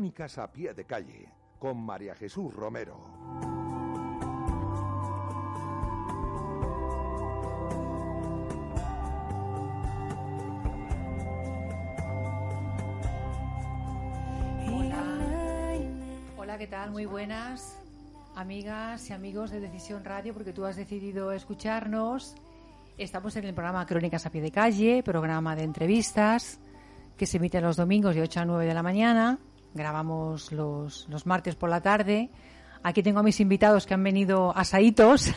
Crónicas a pie de calle con María Jesús Romero. Hola, ¿qué tal? Muy buenas amigas y amigos de Decisión Radio, porque tú has decidido escucharnos. Estamos en el programa Crónicas a pie de calle, programa de entrevistas que se emite los domingos de 8 a 9 de la mañana. Grabamos los, los martes por la tarde. Aquí tengo a mis invitados que han venido asaitos.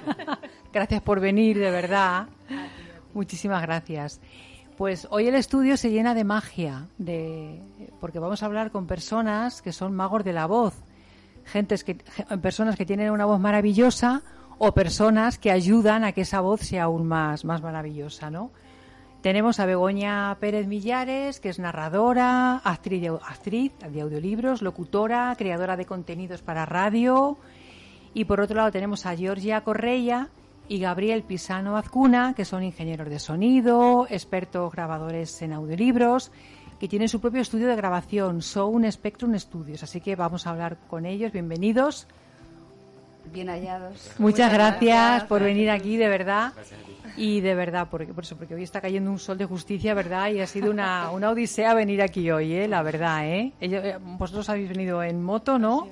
gracias por venir, de verdad. Muchísimas gracias. Pues hoy el estudio se llena de magia, de, porque vamos a hablar con personas que son magos de la voz, gentes que, personas que tienen una voz maravillosa o personas que ayudan a que esa voz sea aún más, más maravillosa, ¿no? Tenemos a Begoña Pérez Millares, que es narradora, actriz de, actriz de audiolibros, locutora, creadora de contenidos para radio. Y por otro lado tenemos a Georgia Correia y Gabriel Pisano Azcuna, que son ingenieros de sonido, expertos grabadores en audiolibros, que tienen su propio estudio de grabación, Sound Spectrum Studios. Así que vamos a hablar con ellos. Bienvenidos. Bien hallados. Muchas, Muchas gracias, gracias, por venir aquí, de verdad. Y de verdad, porque, por eso, porque hoy está cayendo un sol de justicia, ¿verdad? Y ha sido una, una odisea venir aquí hoy, ¿eh? La verdad, ¿eh? Ellos, vosotros habéis venido en moto, ¿no?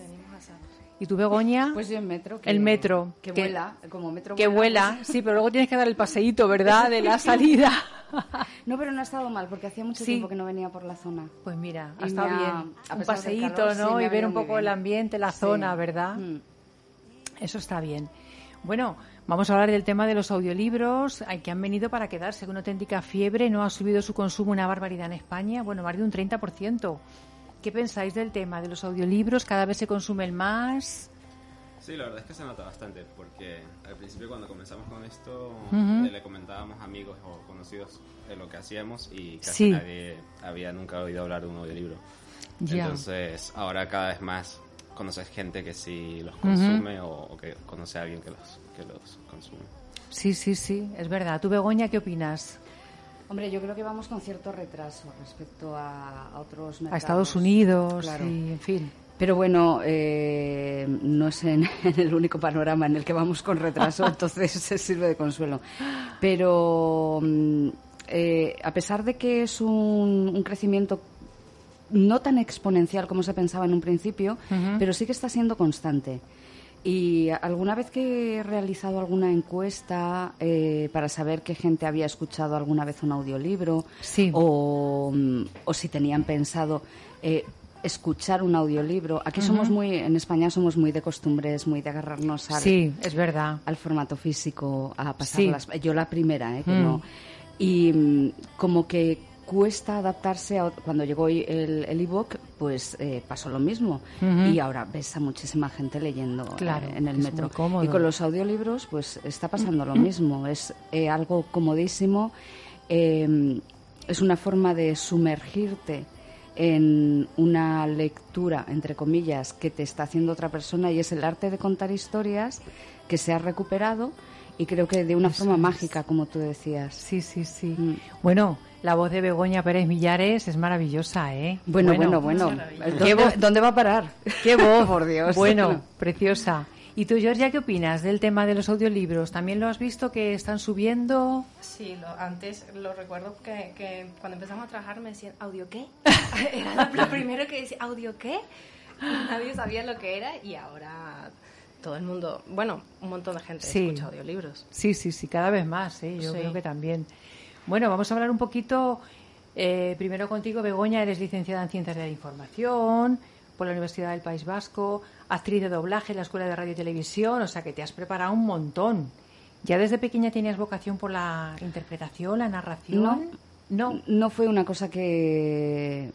¿Y tú, Begoña? Pues yo en metro. Que, el metro. Que, vuela, como metro Que vuela, pues... sí, pero luego tienes que dar el paseíto, ¿verdad? De la salida. no, pero no ha estado mal, porque hacía mucho sí. tiempo que no venía por la zona. Pues mira, ha estado bien. Un paseíto, calor, ¿no? Sí, y ver un poco el ambiente, la zona, ¿verdad? Mm. Eso está bien. Bueno, vamos a hablar del tema de los audiolibros, que han venido para quedarse una auténtica fiebre, no ha subido su consumo una barbaridad en España, bueno, más de un 30%. ¿Qué pensáis del tema de los audiolibros? ¿Cada vez se consumen más? Sí, la verdad es que se nota bastante, porque al principio cuando comenzamos con esto uh -huh. le comentábamos a amigos o conocidos de lo que hacíamos y casi Sí. nadie había nunca oído hablar de un audiolibro. Ya. Entonces, ahora cada vez más conoces gente que sí los consume o, o que conoce a alguien que los, que los consume. Sí, sí, sí, es verdad. ¿Tú, Begoña, qué opinas? Hombre, yo creo que vamos con cierto retraso respecto a, a otros mercados. A Estados Unidos Claro. y, en fin. Pero bueno, eh, no es en, en el único panorama en el que vamos con retraso, entonces se sirve de consuelo. Pero mm, eh, a pesar de que es un, un crecimiento no tan exponencial como se pensaba en un principio, pero sí que está siendo constante. Y alguna vez que he realizado alguna encuesta eh, para saber qué gente había escuchado alguna vez un audiolibro Sí. o, mm, o si tenían pensado eh, escuchar un audiolibro, aquí somos muy, en España somos muy de costumbres, muy de agarrarnos al, Sí, es verdad. al formato físico, a pasar Sí. las... Yo la primera, ¿eh? Que Mm. no. Y mm, como que cuesta adaptarse a... Cuando llegó el el ebook, pues eh, pasó lo mismo. Y ahora ves a muchísima gente leyendo eh, en el metro. Y con los audiolibros, pues está pasando lo mismo. Es eh, algo comodísimo. eh, es una forma de sumergirte en una lectura, entre comillas, que te está haciendo otra persona y es el arte de contar historias que se ha recuperado y creo que de una Eso forma es. mágica, como tú decías. Sí, sí, sí. Mm. Bueno, la voz de Begoña Pérez Millares es maravillosa, ¿eh? Bueno, bueno, bueno. ¿Qué ¿Dónde, voz? dónde va a parar? Qué voz, Por Dios. Bueno, preciosa. ¿Y tú, Georgia, qué opinas del tema de los audiolibros? ¿También lo has visto que están subiendo? Sí, lo, antes lo recuerdo que, que cuando empezamos a trabajar me decían, ¿audio qué? era lo, lo primero que decía, ¿audio qué? Nadie sabía lo que era y ahora todo el mundo, bueno, un montón de gente Sí. escucha audiolibros. Sí, sí, sí, cada vez más, ¿eh? Yo Sí. creo que también. Bueno, vamos a hablar un poquito, eh, primero contigo, Begoña, eres licenciada en Ciencias de la Información por la Universidad del País Vasco, actriz de doblaje en la Escuela de Radio y Televisión, o sea que te has preparado un montón. ¿Ya desde pequeña tenías vocación por la interpretación, la narración? No, no, no fue una cosa que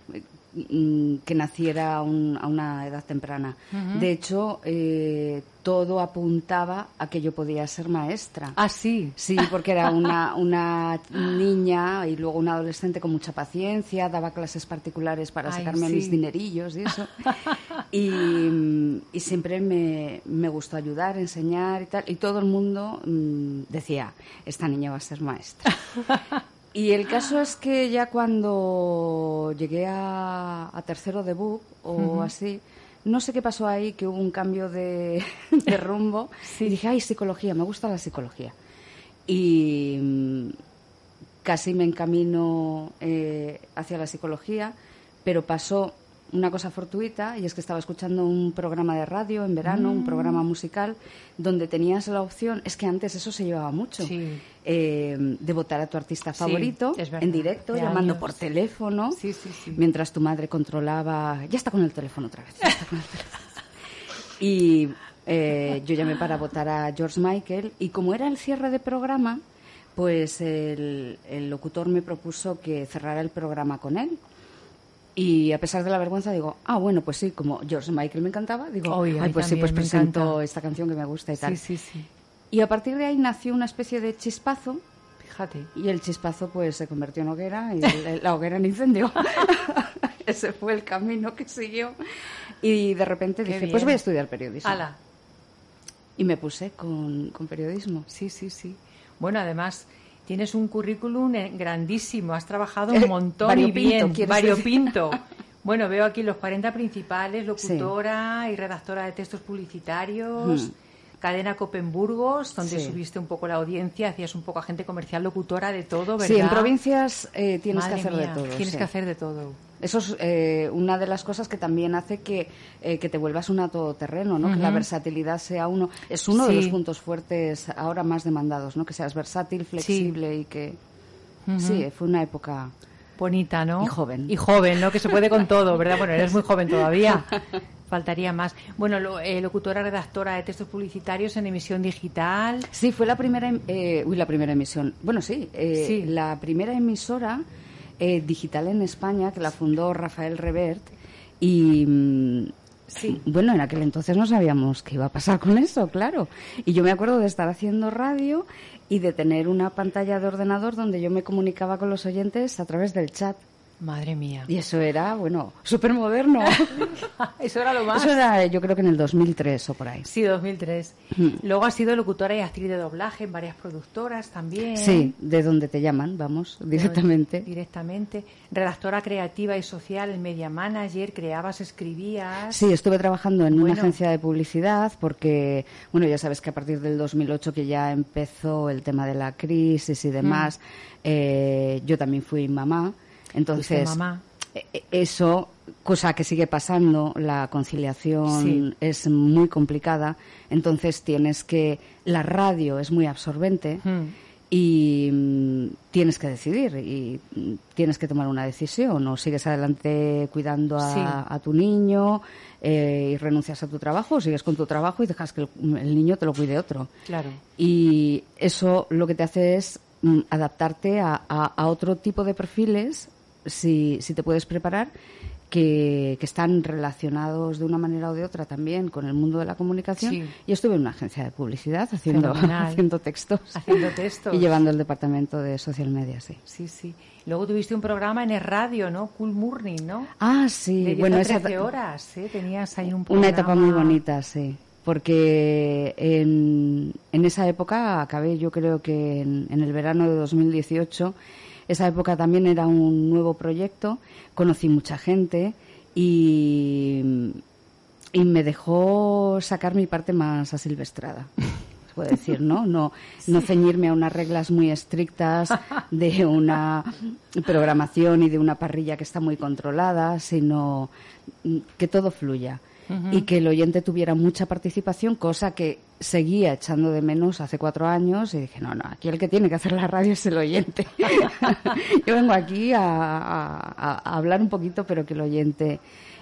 Mm, que naciera a una edad temprana. De hecho, eh, todo apuntaba a que yo podía ser maestra. Ah, sí. Sí, porque era una, una niña y luego una adolescente con mucha paciencia, daba clases particulares para sacarme mis dinerillos y eso. y, y, siempre me, me, gustó ayudar, enseñar y tal. Y todo el mundo mm, decía, esta niña va a ser maestra. Y el caso es que ya cuando llegué a, tercero de BUP o así, no sé qué pasó ahí, que hubo un cambio de, rumbo. Y dije, ay, psicología, me gusta la psicología. Y mm, casi me encamino eh, hacia la psicología, pero pasó una cosa fortuita y es que estaba escuchando un programa de radio en verano, un programa mm. musical, donde tenías la opción, es que antes eso se llevaba mucho, eh, de votar a tu artista favorito en directo, llamando por teléfono, mientras tu madre controlaba, ya está con el teléfono otra vez, y eh, yo llamé para votar a George Michael y como era el cierre de programa, pues el locutor me propuso que cerrara el programa con él. Y a pesar de la vergüenza digo, ah, bueno, pues sí, como George Michael me encantaba, digo, ay, pues sí, pues presento esta canción que me gusta y tal. Sí, sí, sí. Y a partir de ahí nació una especie de chispazo. Fíjate. Y el chispazo pues se convirtió en hoguera y la hoguera en incendio. Ese fue el camino que siguió. Y de repente dije, pues voy a estudiar periodismo. Ala. Y me puse con, con periodismo. Sí, sí, sí. Bueno, además Tienes un currículum grandísimo, has trabajado un montón y bien, variopinto. Bueno, veo aquí los 40 principales, locutora y redactora de textos publicitarios. Hmm. Cadena Copenburgos, donde subiste un poco la audiencia, hacías un poco agente comercial, locutora, de todo, ¿verdad? Sí, en provincias eh, tienes que hacer de todo. Tienes que hacer de todo. Eso es eh, una de las cosas que también hace que, eh, que te vuelvas un todoterreno, ¿no? Que la versatilidad sea uno... Es uno de los puntos fuertes ahora más demandados, ¿no? Que seas versátil, flexible y que... Sí, fue una época... Bonita, ¿no? Y joven. Y joven, ¿no? Que se puede con todo, ¿verdad? Bueno, eres muy joven todavía. Faltaría más. Bueno, lo, eh, locutora redactora de textos publicitarios en emisión digital. Sí, fue la primera, em, uy, la primera emisión. Bueno, sí, sí. la primera emisora eh, digital en España, que la fundó Rafael Revert. Y mm, sí. bueno, en aquel entonces no sabíamos qué iba a pasar con eso, claro. Y yo me acuerdo de estar haciendo radio y de tener una pantalla de ordenador donde yo me comunicaba con los oyentes a través del chat. Madre mía. Y eso era, bueno, súper moderno. eso era lo más. Eso era, yo creo que en el 2003 o por ahí. Sí, 2003. Mm. Luego has sido locutora y actriz de doblaje en varias productoras también. Sí, de donde te llaman, vamos, directamente. directamente. Redactora creativa y social, media manager, creabas, escribías. Sí, estuve trabajando en una agencia de publicidad porque, bueno, ya sabes que a partir del 2008 que ya empezó el tema de la crisis y demás, mm. eh, yo también fui mamá. Entonces, e, e, eso, cosa que sigue pasando, la conciliación es muy complicada, entonces tienes que, la radio es muy absorbente. Y mm, tienes que decidir y mm, tienes que tomar una decisión o sigues adelante cuidando a, tu niño eh, y renuncias a tu trabajo o sigues con tu trabajo y dejas que el, niño te lo cuide otro. Claro. Y eso lo que te hace es mm, adaptarte a, a, otro tipo de perfiles si, si te puedes preparar, que, que, están relacionados de una manera o de otra también con el mundo de la comunicación. Y estuve en una agencia de publicidad haciendo, haciendo textos. Haciendo textos. Y llevando el departamento de social media, sí. Sí, sí. Luego tuviste un programa en el radio, ¿no? Cool Morning, ¿no? Ah, sí. De bueno, 13 horas, ¿eh? Tenías ahí un programa. Una etapa muy bonita, sí. Porque en, en esa época acabé, yo creo que en, en el verano de 2018 esa época también era un nuevo proyecto, conocí mucha gente y, y me dejó sacar mi parte más asilvestrada. puedo decir, ¿no? No, no ceñirme a unas reglas muy estrictas de una programación y de una parrilla que está muy controlada, sino que todo fluya y que el oyente tuviera mucha participación, cosa que seguía echando de menos hace cuatro años y dije, no, no, aquí el que tiene que hacer la radio es el oyente. Yo vengo aquí a, hablar un poquito, pero que el oyente...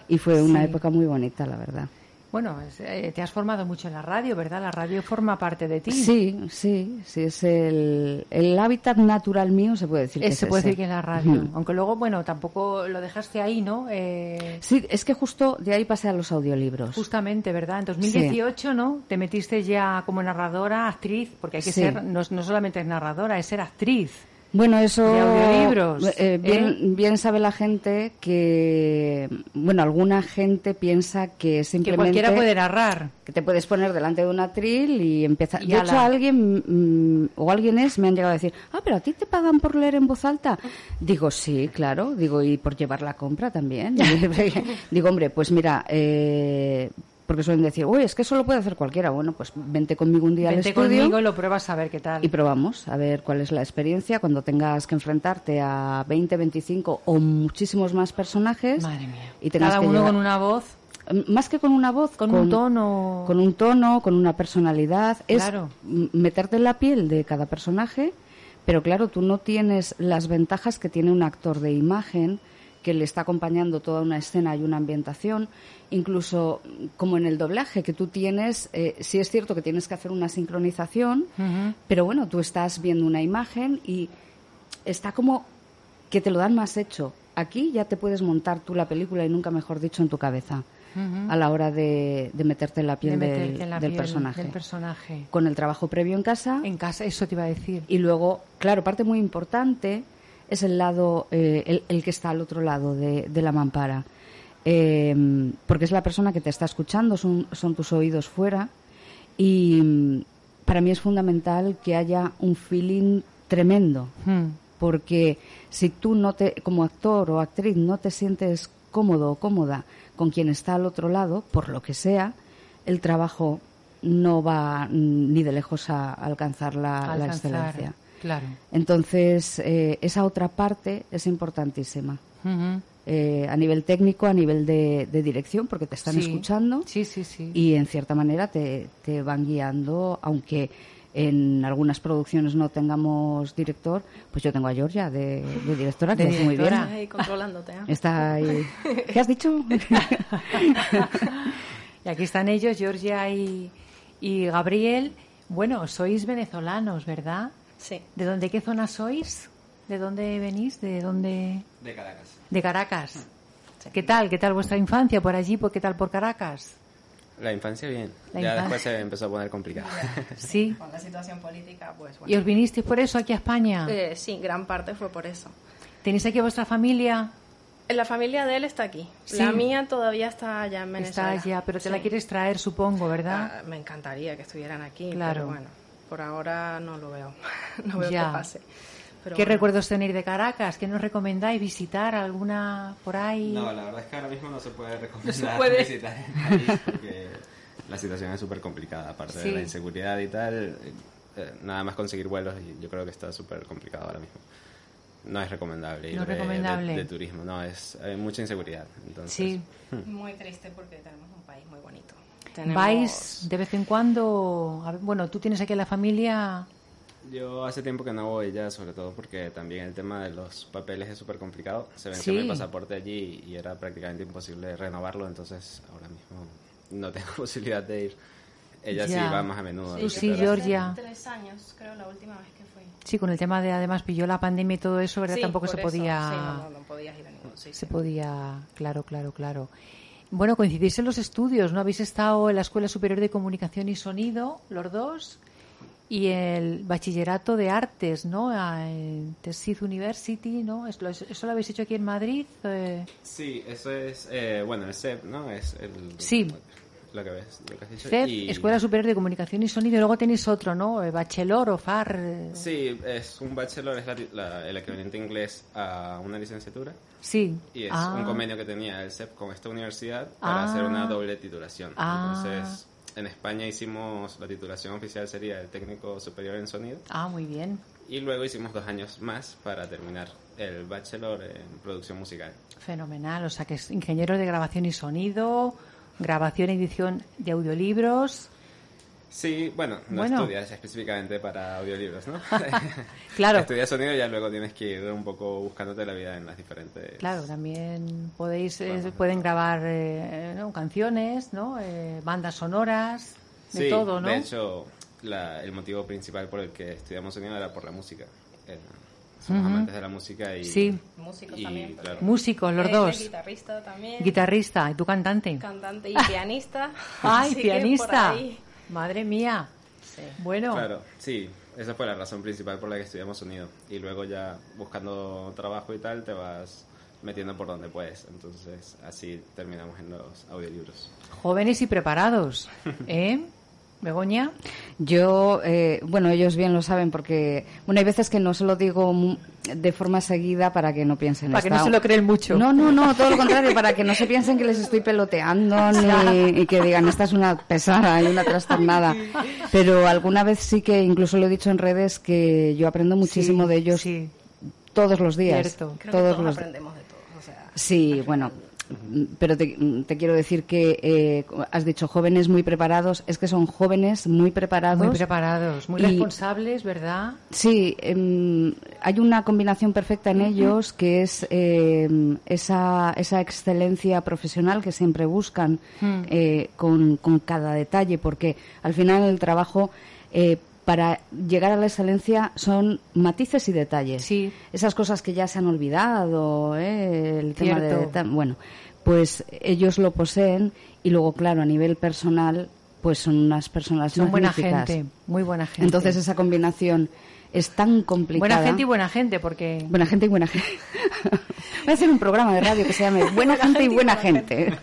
Y fue una época muy bonita, la verdad. Bueno, eh, te has formado mucho en la radio, ¿verdad? La radio forma parte de ti. Sí, sí, sí, es el, el hábitat natural mío, se puede decir que es, es Se puede ese. decir que en la radio. Aunque luego, bueno, tampoco lo dejaste ahí, ¿no? Eh, Sí, es que justo de ahí pasé a los audiolibros. Justamente, ¿verdad? En 2018, ¿no? Te metiste ya como narradora, actriz, porque hay que Sí. ser, no, no solamente es narradora, es ser actriz. Bueno, eso. De audiolibros, eh, bien, ¿eh? bien sabe la gente que. Bueno, alguna gente piensa que Que simplemente. cualquiera puede narrar. que te puedes poner delante de un atril y empezar. Y de hecho, alguien mm, o alguienes me han llegado a decir, ah, pero a ti te pagan por leer en voz alta. Digo, sí, claro. Digo, y por llevar la compra también. Digo, hombre, pues mira, eh, porque suelen decir, uy, es que eso lo puede hacer cualquiera. Bueno, pues vente conmigo un día Vente al estudio. conmigo y lo pruebas a ver qué tal. Y probamos a ver cuál es la experiencia cuando tengas que enfrentarte a 20, 25 o muchísimos más personajes. Madre mía. Y tengas Cada uno con una voz, Más que con una voz, con, un tono. Con un tono, con una personalidad. Claro. Es meterte en la piel de cada personaje, pero claro, tú no tienes las ventajas que tiene un actor de imagen que le está acompañando toda una escena y una ambientación, incluso como en el doblaje que tú tienes, eh, sí es cierto que tienes que hacer una sincronización, pero bueno, tú estás viendo una imagen y está como que te lo dan más hecho. Aquí ya te puedes montar tú la película y nunca mejor dicho en tu cabeza a la hora de, de meterte en la de piel del, meterte en la del piel personaje. del personaje. Con el trabajo previo en casa En casa, eso te iba a decir. y luego, claro, parte muy importante es el lado, eh, el, el que está al otro lado de, de la mampara. Eh, porque es la persona que te está escuchando, son, son tus oídos fuera. Y mm, para mí es fundamental que haya un feeling tremendo. Hmm. Porque si tú no te, como actor o actriz, no te sientes cómodo o cómoda con quien está al otro lado, por lo que sea, el trabajo no va mm, ni de lejos a alcanzar la, la Alcanzar, excelencia. Claro. Entonces, eh, esa otra parte es importantísima. Eh, a nivel técnico, a nivel de, de dirección, porque te están Sí. escuchando Sí, sí, sí. y en cierta manera te, te van guiando, aunque en algunas producciones no tengamos director, pues yo tengo a Georgia de, de directora, que De muy bien. Ahí controlándote. ¿eh? Está ahí. ¿Qué has dicho? Y aquí están ellos, Georgia y, y Gabriel. Bueno, sois venezolanos, ¿verdad? Sí. ¿De dónde, qué zona sois? ¿De dónde venís? ¿De dónde? De Caracas. De Caracas. ¿Qué tal? ¿Qué tal vuestra infancia por allí? ¿Por qué tal por Caracas? La infancia bien. La ya infancia. después se empezó a poner complicado. Sí. Con la situación política, pues ¿Y bueno. os vinisteis por eso aquí a España? Eh, sí, gran parte fue por eso. ¿Tenéis aquí a vuestra familia? La familia de él está aquí. Sí. La mía todavía está allá en Venezuela. Está allá, pero te la quieres traer, supongo, ¿verdad? Ah, me encantaría que estuvieran aquí, Claro. pero bueno, por ahora no lo veo. no veo Ya. que pase. Pero ¿Qué bueno. recuerdos tenéis de Caracas? ¿Qué nos recomendáis? ¿Visitar alguna por ahí? No, la verdad es que ahora mismo no se puede recomendar se puede. visitar el país porque la situación es súper complicada. Aparte Sí. de la inseguridad y tal, eh, eh, nada más conseguir vuelos y yo creo que está súper complicado ahora mismo. No es recomendable ir No de- de- recomendable. De, turismo, no, es hay mucha inseguridad. Entonces, Sí. Muy triste porque tenemos un país muy bonito. Tenemos- ¿Vais de vez en cuando? Ver, bueno, tú tienes aquí a la familia. Yo hace tiempo que no voy ya, sobre todo porque también el tema de los papeles es súper complicado. Se venció Sí. mi pasaporte allí y era prácticamente imposible renovarlo, entonces ahora mismo no tengo posibilidad de ir. Ella sí Ya. va más a menudo. sí. Hace Georgia. Tres años, creo, la última vez que fui. Sí, con el tema de además pilló la pandemia y todo eso, ¿verdad? Sí, Tampoco por se eso. podía. Sí, no, no, no podías ir a ningún sitio. Se podía, claro, claro, claro. Bueno, coincidís en los estudios, ¿no? Habéis estado en la Escuela Superior de Comunicación y Sonido, los dos, y el Bachillerato de Artes, ¿no? En Tesid University, ¿no? ¿Eso lo, habéis hecho aquí en Madrid? eh, Sí, eso es, eh, bueno, el CEP, ¿no? Es el, Sí. Lo que ves, lo que has dicho. CEP, Y- Escuela Superior de Comunicación y Sonido, y luego tenéis otro, ¿no? Eh, Bachelor o FAR. eh, Sí, es un bachelor, es la, la- el equivalente inglés a una licenciatura. Sí. Y es Ah, un convenio que tenía el CEP con esta universidad para Ah. hacer una doble titulación. Ah. Entonces, en España hicimos, la titulación oficial sería el técnico superior en sonido. Ah, muy bien. Y luego hicimos dos años más para terminar el bachelor en producción musical. Fenomenal, o sea que es ingeniero de grabación y sonido, grabación y edición de audiolibros. Sí, bueno, no estudias específicamente para audiolibros, ¿no? claro. Estudias sonido y ya luego tienes que ir un poco buscándote la vida en las diferentes... Claro, también podéis, eh, pueden grabar eh, canciones, ¿no? Eh, bandas sonoras, de todo, ¿no? de hecho, el motivo principal por el que estudiamos sonido era por la música. Somos amantes de la música y... Sí. Músicos también. Músicos, los dos. Guitarrista también. Guitarrista, ¿y tú cantante? Cantante y pianista. ¡Ay, pianista! Madre mía. Bueno. Claro, sí, esa fue la razón principal por la que estudiamos sonido. Y luego ya buscando trabajo y tal, te vas metiendo por donde puedes. Entonces, así terminamos en los audiolibros. Jóvenes y preparados, ¿eh? Begoña. Yo, eh, bueno, ellos bien lo saben porque, bueno, hay veces que no se lo digo de forma seguida para que no piensen. Para que no se lo creen mucho. No, no, no, todo lo contrario, para que no se piensen que les estoy peloteando ni, y que digan, esta es una pesada y una trastornada. Pero alguna vez sí que, incluso lo he dicho en redes, que yo aprendo muchísimo de ellos todos los días. todos, los... aprendemos de todos. sí, bueno, pero te, quiero decir que eh, has dicho jóvenes muy preparados, es que son jóvenes muy preparados. Muy preparados, muy responsables, ¿verdad? Sí, em, hay una combinación perfecta en ellos que es em, esa, esa excelencia profesional que siempre buscan eh, con, con, cada detalle, porque al final el trabajo. Para llegar a la excelencia son matices y detalles. Sí. Esas cosas que ya se han olvidado, ¿eh? el tema de bueno, pues ellos lo poseen y luego claro a nivel personal pues son unas personas son buena gente, muy buena gente. Entonces esa combinación es tan complicada. Buena gente y buena gente, porque... Buena gente y buena gente. Voy a hacer un programa de radio que se llame Buena, gente y buena gente.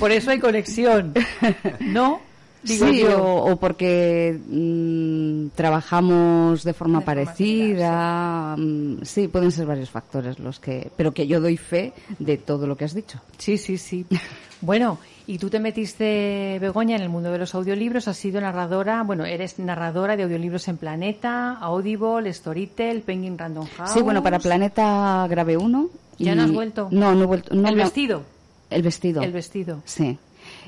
Por eso hay conexión, ¿no? Sí, o, porque mm, trabajamos de forma parecida. Mm, sí, pueden ser varios factores los que. Pero que yo doy fe de todo lo que has dicho. Sí, sí, sí. bueno, y tú te metiste, Begoña, en el mundo de los audiolibros. Has sido narradora. Bueno, eres narradora de audiolibros en Planeta, Audible, Storytel, Penguin Random House. Sí, bueno, para Planeta grabé uno. ¿Ya no has vuelto? No, no he vuelto. ¿El vestido? El vestido. El vestido. Sí.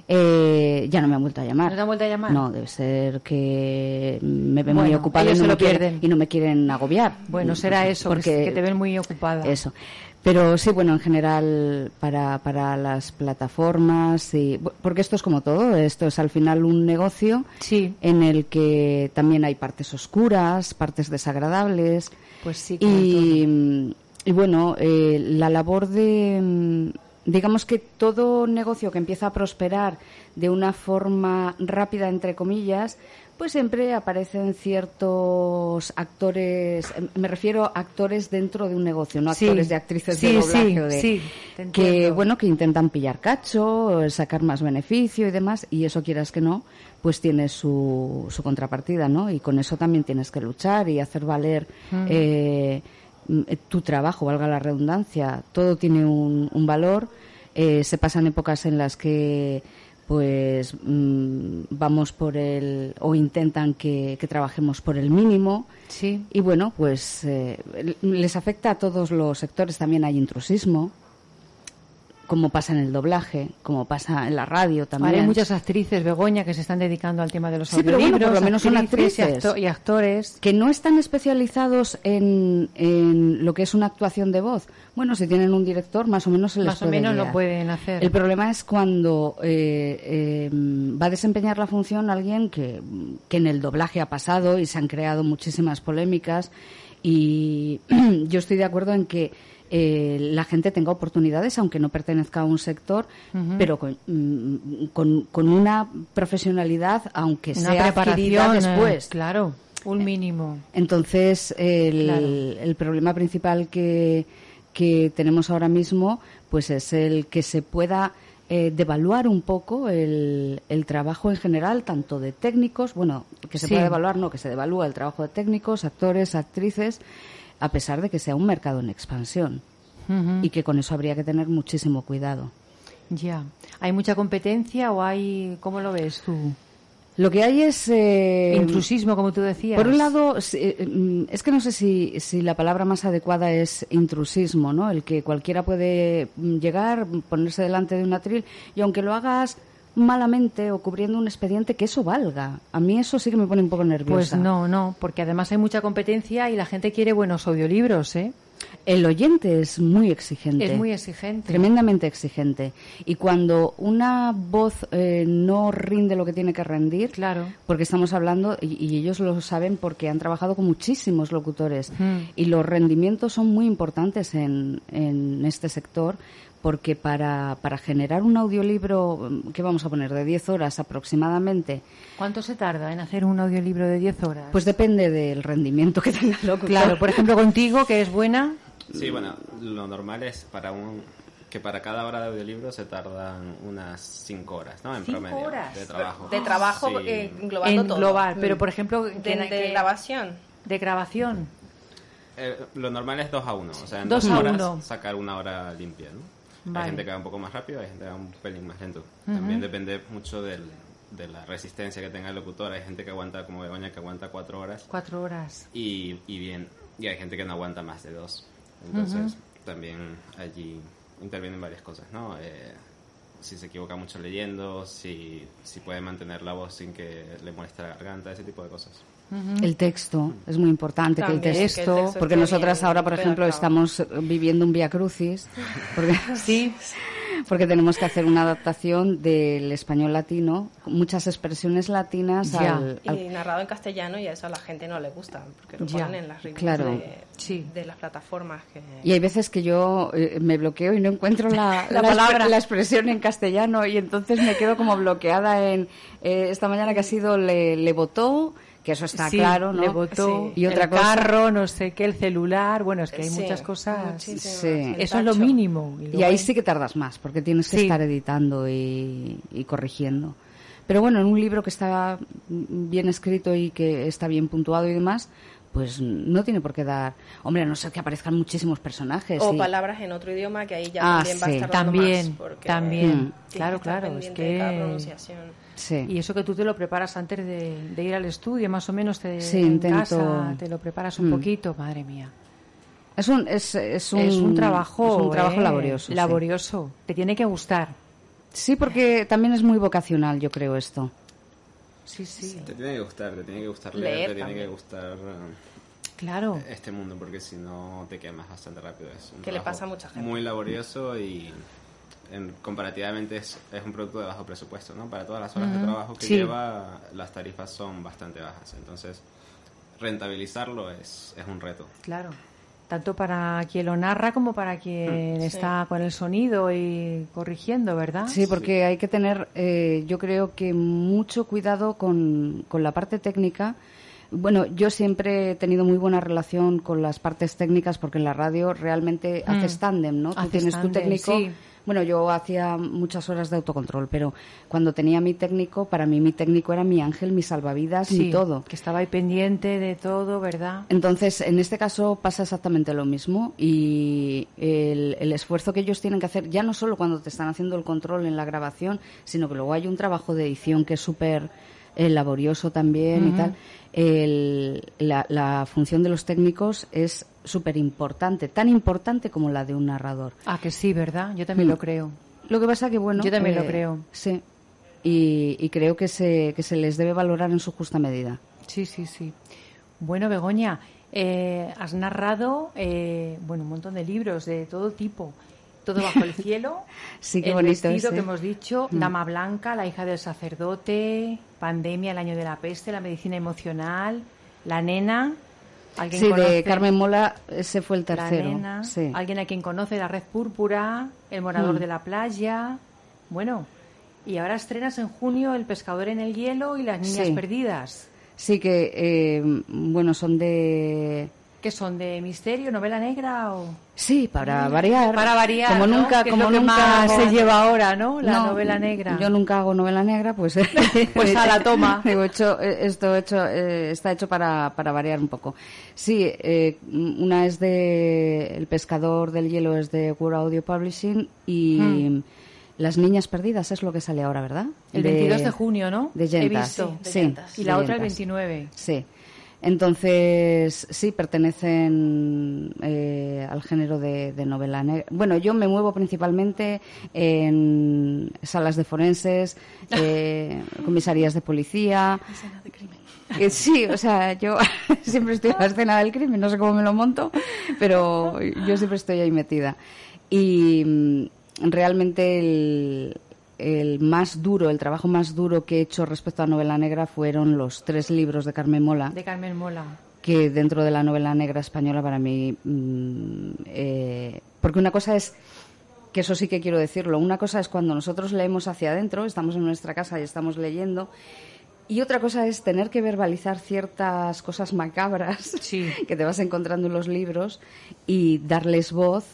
Eh, ya no me han vuelto a llamar. ¿No te han vuelto a llamar? No, debe ser que me ven muy ocupada y no, me quieren, y no me quieren agobiar. Bueno, será eso, porque, que te ven muy ocupada. Eso. Pero sí, bueno, en general para, para las plataformas, y, porque esto es como todo, esto es al final un negocio sí. en el que también hay partes oscuras, partes desagradables. Pues sí. Y, y bueno, eh, la labor de, digamos que todo negocio que empieza a prosperar de una forma rápida, entre comillas, pues siempre aparecen ciertos actores, em, me refiero a actores dentro de un negocio, no actores de actrices de doblaje sí, que bueno, que intentan pillar cacho, sacar más beneficio y demás, y eso quieras que no, pues tiene su, su contrapartida, ¿no? Y con eso también tienes que luchar y hacer valer Mm, eh, tu trabajo, valga la redundancia, todo tiene un, valor. Eh, se pasan épocas en las que pues mm, vamos por el o intentan que, trabajemos por el mínimo sí y bueno pues eh, les afecta a todos los sectores también hay intrusismo como pasa en el doblaje, como pasa en la radio también. hay muchas actrices, Begoña, que se están dedicando al tema de los sí, pero bueno, por lo menos son actrices y, actores. Que no están especializados en, en, lo que es una actuación de voz. Bueno, si tienen un director, más o menos se les Más o menos lo pueden hacer. El problema es cuando eh, eh, va a desempeñar la función alguien que, que en el doblaje ha pasado y se han creado muchísimas polémicas y yo estoy de acuerdo en que eh, la gente tenga oportunidades, aunque no pertenezca a un sector, pero mm, con, con, una profesionalidad, aunque una sea preparación eh, después. claro, un mínimo. Entonces, el, el problema principal que, que tenemos ahora mismo pues es el que se pueda eh, devaluar un poco el, el, trabajo en general, tanto de técnicos, bueno, que se pueda devaluar, no, que se devalúa el trabajo de técnicos, actores, actrices, a pesar de que sea un mercado en expansión y que con eso habría que tener muchísimo cuidado. Ya. ¿Hay mucha competencia o hay, cómo lo ves tú? Lo que hay es... Eh, Intrusismo, como tú decías. Por un lado, eh, mm, es que no sé si, si la palabra más adecuada es intrusismo, ¿no? El que cualquiera puede llegar, ponerse delante de un atril y aunque lo hagas malamente o cubriendo un expediente que eso valga. A mí eso sí que me pone un poco nerviosa. Pues no, no, porque además hay mucha competencia y la gente quiere buenos audiolibros, ¿eh? El oyente es muy exigente. Es muy exigente. Tremendamente exigente. Y cuando una voz eh, no rinde lo que tiene que rendir, Claro. porque estamos hablando, y, y ellos lo saben porque han trabajado con muchísimos locutores, Mm. y los rendimientos son muy importantes en, en este sector, porque para, para generar un audiolibro, mm, ¿qué vamos a poner? De 10 horas aproximadamente, ¿Cuánto se tarda en hacer un audiolibro de 10 horas? pues depende del rendimiento que tenga el locutor. claro, por ejemplo contigo, que es buena, Sí, bueno, lo normal es para un que para cada hora de audiolibro se tardan unas 5 horas, ¿no? En ¿Cinco promedio horas? de trabajo. De trabajo Sí. eh, englobando en todo. global, pero por ejemplo, De, que- de que- grabación. de grabación. Eh, lo normal es 2 a 1, o sea, en Dos 2 a horas uno. sacar una hora limpia, ¿no? Vale. Hay gente que va un poco más rápido, hay gente que va un pelín más lento. También depende mucho del, de la resistencia que tenga el locutor. Hay gente que aguanta, como Begoña, que aguanta 4 horas Cuatro horas. y, y bien. Y hay gente que no aguanta más de 2. Entonces, también allí intervienen varias cosas, ¿no? Eh, si se equivoca mucho leyendo, si, si puede mantener la voz sin que le moleste la garganta, ese tipo de cosas. El texto es muy importante que el También, texto, que el texto porque nosotras bien ahora, por ejemplo, estamos viviendo un Via Crucis, porque, Sí, porque tenemos que hacer una adaptación del español latino, muchas expresiones latinas Ya. al, al- Y narrado en castellano y a eso a la gente no le gusta, porque lo Ya, ponen en las reviews claro. de, Sí. de las plataformas que... Y hay veces que yo eh, me bloqueo y no encuentro la, La expre- palabra. la expresión en castellano y entonces me quedo como bloqueada en eh, esta mañana que ha sido le, le votó, que eso está sí, claro, ¿no? Le votó Y otra el cosa- carro, no sé qué, el celular. Bueno, es que hay Sí, muchas cosas. Eso es lo mínimo. Y ahí hay- sí que tardas más, porque tienes que Sí. estar editando y, y corrigiendo. Pero bueno, en un libro que está bien escrito y que está bien puntuado y demás, pues no tiene por qué dar. Hombre, a no ser que aparezcan muchísimos personajes. O palabras en otro idioma que ahí ya Ah, también va a sí. estar También, más, porque también. Mm. Claro, claro, es pendiente de cada que- pronunciación. Sí. Y eso que tú te lo preparas antes de, de ir al estudio, más o menos te, Sí, en intento- casa te lo preparas un Mm. poquito, madre mía. Es un, es, es un, es un trabajo, es un trabajo ¿eh? laborioso. sí. Laborioso. Te tiene que gustar. Sí, porque también es muy vocacional, yo creo, esto. Sí, sí. Te tiene que gustar, te tiene que gustar Leer leer, te tiene que gustar eh, Claro. este mundo, porque si no te quemas bastante rápido. Es un Que le trabajo pasa a mucha gente. Muy laborioso y en- comparativamente es, es un producto de bajo presupuesto, ¿no? Para todas las horas de trabajo que Sí. lleva, las tarifas son bastante bajas. Entonces, rentabilizarlo es, es un reto. Claro. Tanto para quien lo narra como para quien está con el sonido y corrigiendo, ¿verdad? Sí, porque hay que tener, eh, yo creo que mucho cuidado con, con la parte técnica. Bueno, yo siempre he tenido muy buena relación con las partes técnicas porque en la radio realmente haces tándem, ¿no? Tú tienes tu técnico. sí. Bueno, yo hacía muchas horas de autocontrol, pero cuando tenía mi técnico, para mí mi técnico era mi ángel, mi salvavidas, Sí, mi todo. Que estaba ahí pendiente de todo, ¿verdad? Entonces, en este caso pasa exactamente lo mismo y el, el esfuerzo que ellos tienen que hacer, ya no solo cuando te están haciendo el control en la grabación, sino que luego hay un trabajo de edición que es súper eh, laborioso también y tal. El- la, la función de los técnicos es súper importante, tan importante como la de un narrador. Ah, que sí, ¿verdad? Yo también Mm. lo creo. Lo que pasa que, bueno... Yo también lo eh, creo. Sí. Y, y creo que se, que se les debe valorar en su justa medida. Sí, sí, sí. Bueno, Begoña, eh, has narrado eh, bueno, un montón de libros de todo tipo. Todo bajo el cielo. Sí, qué el bonito vestido ese. que hemos dicho, Dama Blanca, la hija del sacerdote, Pandemia, el año de la peste, la medicina emocional, La nena. ¿Alguien Sí, conoce? de Carmen Mola, ese fue el La tercero. nena, Sí. alguien a quien conoce la red púrpura, El morador Mm. de la playa. Bueno, y ahora estrenas en junio El pescador en el hielo y Las niñas Sí. perdidas. Sí, que, eh, bueno, son de... ¿Qué son? ¿De misterio, novela negra o...? Sí, para variar. Para variar, Como ¿no? nunca, Que como que nunca se lleva ahora, ¿no? La No, novela negra. Yo nunca hago novela negra, pues... Pues a la toma. Digo, hecho, eh, esto hecho, eh, está hecho para, para variar un poco. Sí, eh, una es de... El pescador del hielo es de World Audio Publishing y... Las niñas perdidas es lo que sale ahora, ¿verdad? El 22 de junio, ¿no? De He Yentas. visto. de Sí. Y la otra el Yentas. 29. Sí. Entonces, sí, pertenecen eh, al género de, novela negra. Bueno, yo me muevo principalmente en salas de forenses, eh, comisarías de policía. Eh, sí, o sea, yo siempre estoy en la escena del crimen, no sé cómo me lo monto, pero yo siempre estoy ahí metida. Y mm, realmente el, el más duro, el trabajo más duro que he hecho respecto a novela negra fueron los tres libros de Carmen Mola. De Carmen Mola. Que dentro de la novela negra española para mí. Mm, eh, porque una cosa es. Que eso sí que quiero decirlo. Una cosa es cuando nosotros leemos hacia adentro, estamos en nuestra casa y estamos leyendo. Y otra cosa es tener que verbalizar ciertas cosas macabras que te vas encontrando en los libros y darles voz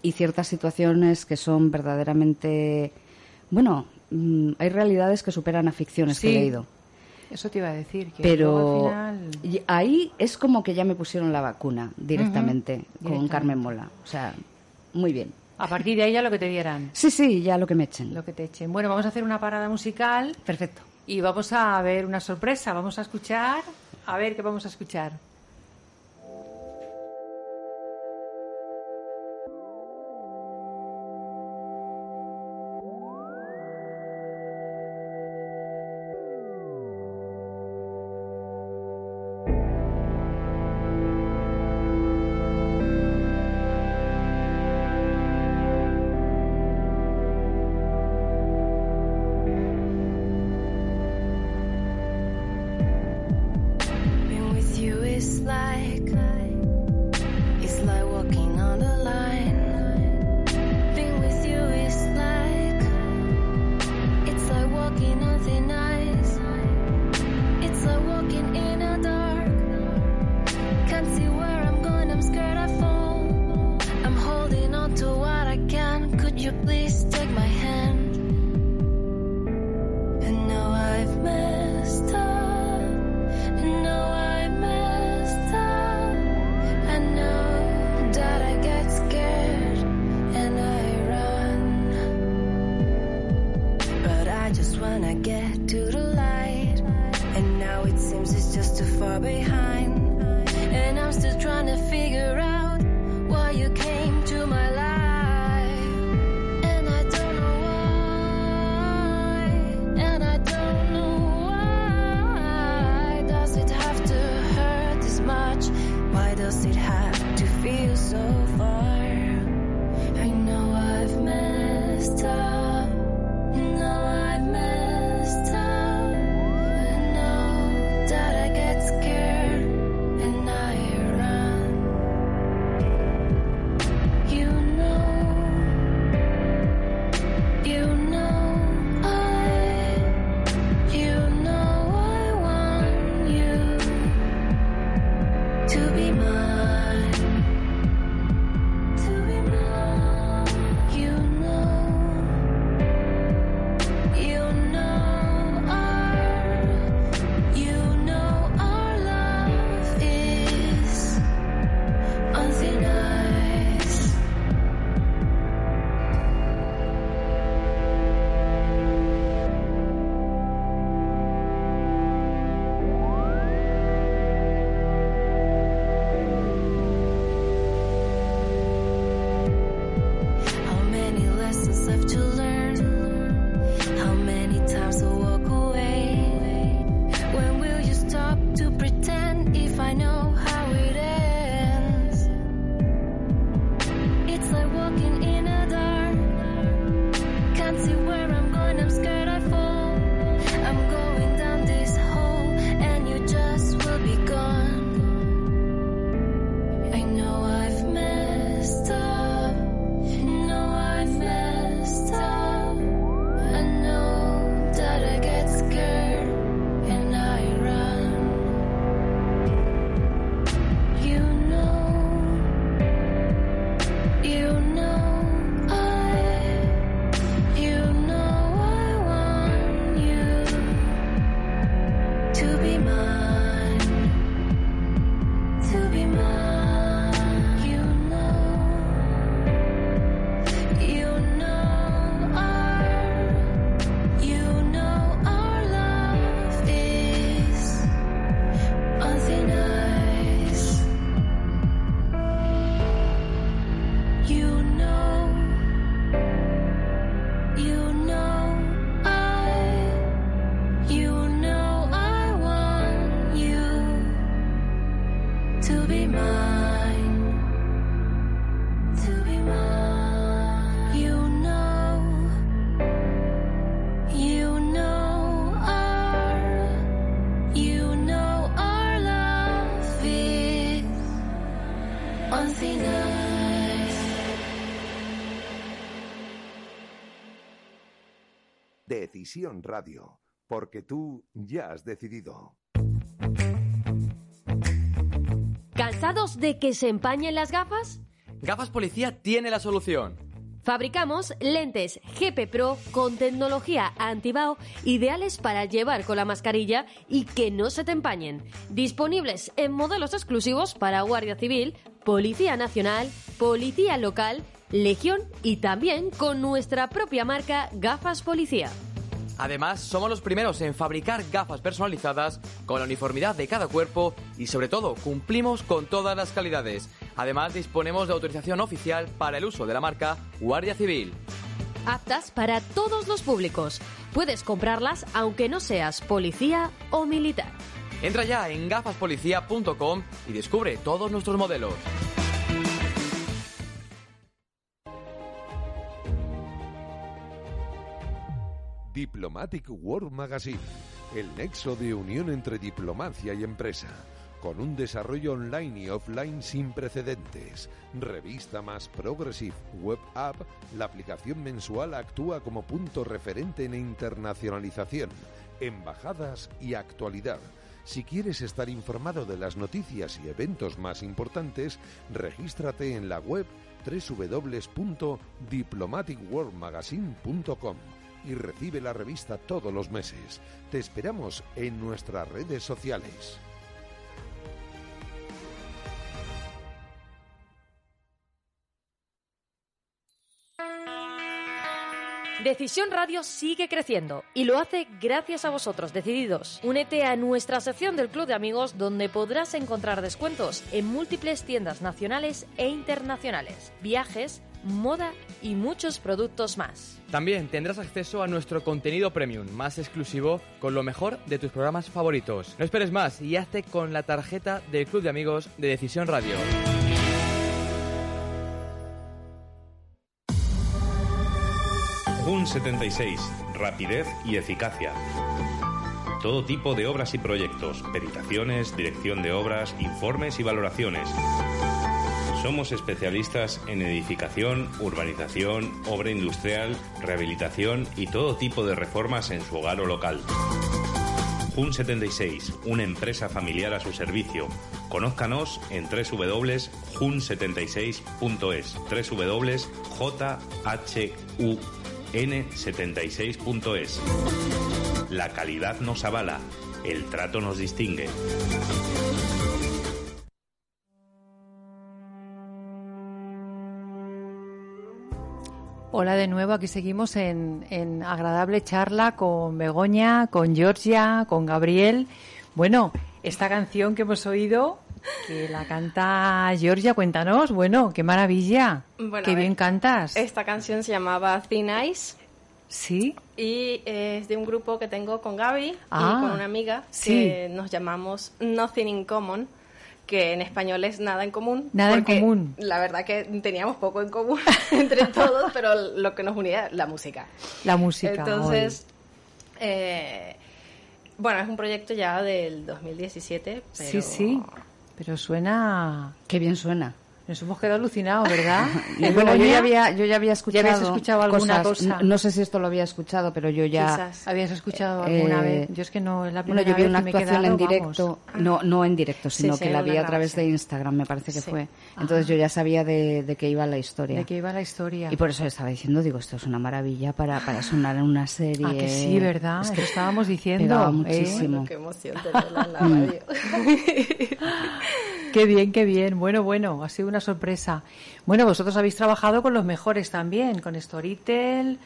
y ciertas situaciones que son verdaderamente bueno, mm, hay realidades que superan a ficciones que he leído. Eso te iba a decir. Que Pero ahí es como que ya me pusieron la vacuna directamente con Carmen Mola. O sea, muy bien. A partir de ahí ya lo que te dieran. Sí, sí, ya lo que me echen. Lo que te echen. Bueno, vamos a hacer una parada musical. Perfecto. Y vamos a ver una sorpresa. Vamos a escuchar. A ver qué vamos a escuchar. Decisión Radio, porque tú ya has decidido. ¿Cansados de que se empañen las gafas? Gafas Policía tiene la solución. Fabricamos lentes GP Pro con tecnología antibao ideales para llevar con la mascarilla y que no se te empañen. Disponibles en modelos exclusivos para Guardia Civil, Policía Nacional, Policía Local, Legión y también con nuestra propia marca Gafas Policía. Además, somos los primeros en fabricar gafas personalizadas con la uniformidad de cada cuerpo y sobre todo cumplimos con todas las calidades. Además, disponemos de autorización oficial para el uso de la marca Guardia Civil. Aptas para todos los públicos. Puedes comprarlas aunque no seas policía o militar. Entra ya en gafaspolicía.com y descubre todos nuestros modelos. Diplomatic World Magazine, el nexo de unión entre diplomacia y empresa, con un desarrollo online y offline sin precedentes. Revista más progressive web app, la aplicación mensual actúa como punto referente en internacionalización, embajadas y actualidad. Si quieres estar informado de las noticias y eventos más importantes, regístrate en la web www.diplomaticworldmagazine.com y recibe la revista todos los meses. Te esperamos en nuestras redes sociales. Decisión Radio sigue creciendo y lo hace gracias a vosotros, decididos. Únete a nuestra sección del Club de Amigos donde podrás encontrar descuentos en múltiples tiendas nacionales e internacionales, viajes, moda y muchos productos más. También tendrás acceso a nuestro contenido premium más exclusivo con lo mejor de tus programas favoritos. No esperes más y hazte con la tarjeta del Club de Amigos de Decisión Radio. JUN 76, rapidez y eficacia. Todo tipo de obras y proyectos, peritaciones, dirección de obras, informes y valoraciones. Somos especialistas en edificación, urbanización, obra industrial, rehabilitación y todo tipo de reformas en su hogar o local. JUN 76, una empresa familiar a su servicio. Conózcanos en www.jun76.es, www.jhun76.es. La calidad nos avala, el trato nos distingue. Hola de nuevo, aquí seguimos en, en agradable charla con Begoña, con Georgia, con Gabriel. Bueno, esta canción que hemos oído, que la canta Georgia, cuéntanos, bueno, qué maravilla, Bueno, qué ver, bien cantas. Esta canción se llamaba Thin Ice Sí, y es de un grupo que tengo con Gaby Ah, y con una amiga sí. que nos llamamos Nothing in Common, que en español es nada en común. Nada en común. La verdad que teníamos poco en común entre todos, pero lo que nos unía era la música. la música. Entonces, eh, bueno, es un proyecto ya del 2017. hoy. Pero Sí, sí, pero suena... Qué bien suena. Nos hemos quedado alucinados, ¿verdad? Bueno, yo ya había, yo ya había escuchado, habías escuchado alguna cosas. cosa? No, no sé si esto lo había escuchado, pero yo ya. Quizás. ¿Habías escuchado alguna Eh, vez? Yo es que no, es la Bueno, primera yo vi vez una que me he actuación en directo, no, no en directo, sino sí, que la vi a través de. Instagram, me parece que Sí. fue. Entonces yo ya sabía de, de qué iba la historia. De que iba la historia. Y por eso estaba diciendo, digo, esto es una maravilla para, para sonar en una serie. Ah, que sí, ¿verdad? Es que estábamos diciendo. pegaba ¿eh? muchísimo. Qué emoción tenerla en la radio. Qué bien, qué bien. Bueno, bueno, ha sido una sorpresa. Bueno, vosotros habéis trabajado con los mejores también, con Storytel,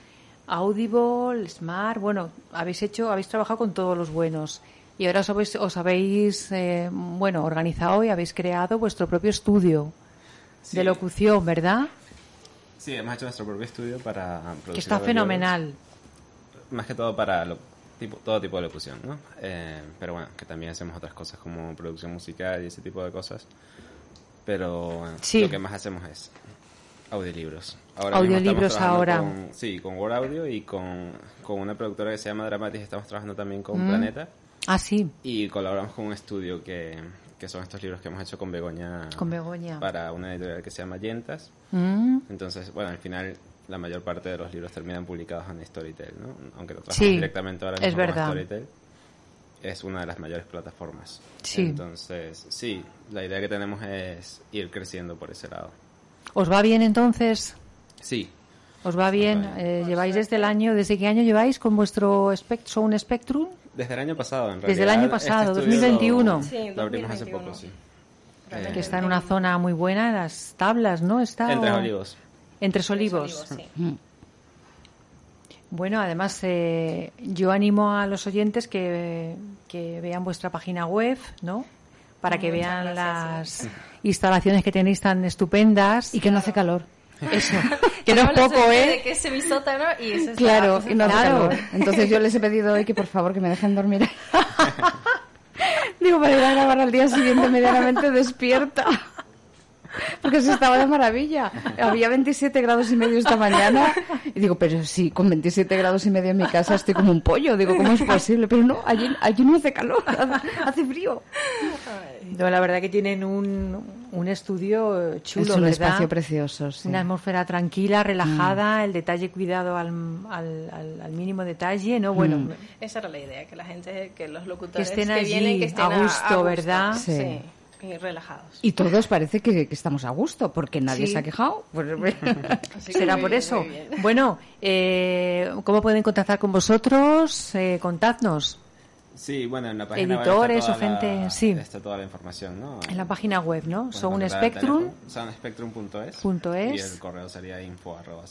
Audible, Smart. Bueno, habéis hecho, habéis trabajado con todos los buenos. Y ahora os habéis, os habéis eh, bueno, organizado y habéis creado vuestro propio estudio Sí. de locución, ¿verdad? Sí, hemos hecho nuestro propio estudio para producir Que está fenomenal. Más que todo para lo- tipo, todo tipo de locución, ¿no? Eh, pero bueno, que también hacemos otras cosas como producción musical y ese tipo de cosas. Pero bueno, Sí. lo que más hacemos es audiolibros. Ahora Audiolibros ahora. con- sí, con Word Audio y con, con una productora que se llama Dramatis. Estamos trabajando también con Mm. Planeta. Ah, sí, Y colaboramos con un estudio que, que son estos libros que hemos hecho con Begoña. con Begoña. Para una editorial que se llama Yentas. Mm, Entonces, bueno, al final la mayor parte de los libros terminan publicados en Storytel, ¿no? Aunque lo trabajamos Sí, directamente ahora es mismo con. Storytel, es una de las mayores plataformas. Sí. Entonces, sí, la idea que tenemos es ir creciendo por ese lado. ¿Os va bien entonces? Sí, ¿Os va bien? va bien. Eh, ¿Lleváis desde el año, desde qué año lleváis con vuestro Sound Spectrum? Desde el año pasado, en realidad. Desde el año Este pasado, estudio 2021. Lo, Sí, lo abrimos hace 2021. poco, sí. Que está en una zona muy buena, en las tablas, ¿no? Está, En Tres o- Olivos. En Tres Olivos. sí. Bueno, además eh, yo animo a los oyentes que, que vean vuestra página web, ¿no? Para que Muchas vean gracias, las instalaciones que tenéis tan estupendas. Y que no hace calor. Eso, que no es poco, de ¿eh? que es semisótano y eso Claro, y no Claro. calor. Entonces yo les he pedido hoy que por favor que me dejen dormir. Digo, para ir a grabar al día siguiente medianamente despierta. Porque se estaba de maravilla. Había 27 grados y medio esta mañana. Y digo, pero sí, con 27 grados y medio en mi casa estoy como un pollo. Digo, ¿cómo es posible? Pero no, allí, allí no hace calor, hace, frío. No, la verdad que tienen un, un estudio chulo, es un ¿verdad? espacio precioso, sí. Una atmósfera tranquila, relajada, el detalle cuidado al, al, al- al mínimo detalle, ¿no? Bueno, Mm. Esa era la idea, que la gente, que los locutores Que estén que allí vienen, que estén a gusto, ¿verdad? Sí. Sí. Y relajados. Y todos parece que, que estamos a gusto, porque nadie Sí. se ha quejado. Pues, Así que será por bien, eso. Bueno, eh, ¿cómo pueden contactar con vosotros? Eh, contadnos Sí, bueno, en la página web Editores está o toda gente, la, sí. Está toda la información, ¿no? en la página web, ¿no? Son un Spectrum. Punto es. y el correo sería info arroba.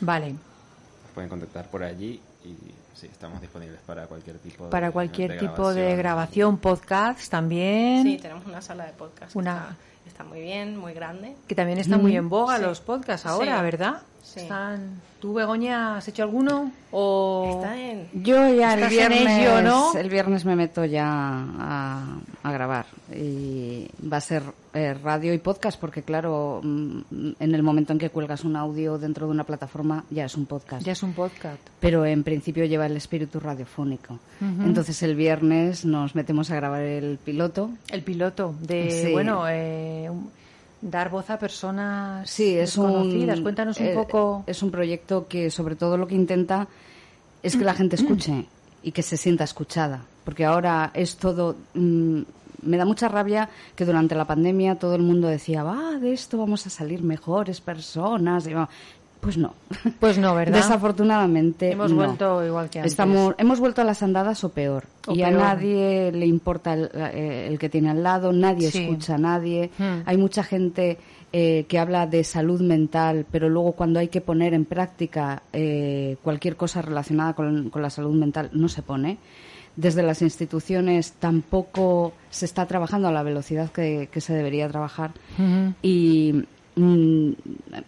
Vale, Nos pueden contactar por allí y sí, estamos disponibles para cualquier tipo de para cualquier tipo de grabación, podcast también, Sí, tenemos una sala de podcast. que Una- Está, está muy bien, muy grande. que también está muy en boga Sí. los podcasts ahora, Sí. ¿verdad? Sí. Están... ¿Tú, Begoña, has hecho alguno? O... Está en... Yo ya el viernes, ello, ¿no? el viernes me meto ya a, a grabar y va a ser eh, radio y podcast porque claro, mm, en el momento en que cuelgas un audio dentro de una plataforma ya es un podcast. Ya es un podcast. Pero en principio lleva el espíritu radiofónico. Entonces el viernes nos metemos a grabar el piloto. El piloto de, Sí. bueno, eh, un- dar voz a personas Sí, es desconocidas. un Cuéntanos un eh, poco. Es un proyecto que sobre todo lo que intenta es que la gente escuche y que se sienta escuchada, porque ahora es todo mm, me da mucha rabia que durante la pandemia todo el mundo decía, "Va, de esto vamos a salir mejores personas." Y pues no. Pues no, ¿verdad? Desafortunadamente Hemos no. vuelto igual que antes. Estamos, hemos vuelto a las andadas o peor. O y a nadie le importa el, eh, el que tiene al lado, nadie Sí. escucha a nadie. Hmm. Hay mucha gente eh, que habla de salud mental, pero luego cuando hay que poner en práctica eh, cualquier cosa relacionada con, con la salud mental no se pone. Desde las instituciones tampoco se está trabajando a la velocidad que, que se debería trabajar. Ujú. Y mm,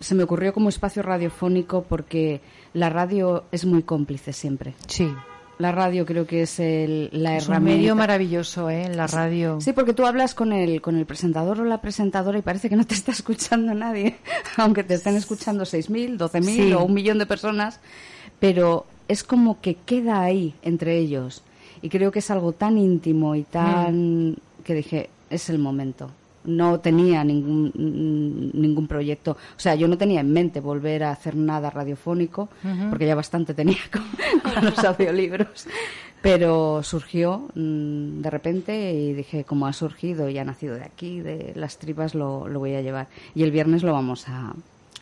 se me ocurrió como espacio radiofónico porque la radio es muy cómplice siempre. Sí. La radio creo que es el, la Es un herramienta. medio maravilloso, ¿eh? La radio. Sí, porque tú hablas con el, con el presentador o la presentadora y parece que no te está escuchando nadie, aunque te estén escuchando 6.000, 12.000 Sí. o un millón de personas, pero es como que queda ahí entre ellos. Y creo que es algo tan íntimo y tan... que dije, es el momento. No tenía ningún, mm, ningún proyecto. O sea, yo no tenía en mente volver a hacer nada radiofónico, porque ya bastante tenía con, con los audiolibros. Pero surgió mm, de repente y dije, como ha surgido y ha nacido de aquí, de las tripas, lo, lo voy a llevar. Y el viernes lo vamos a...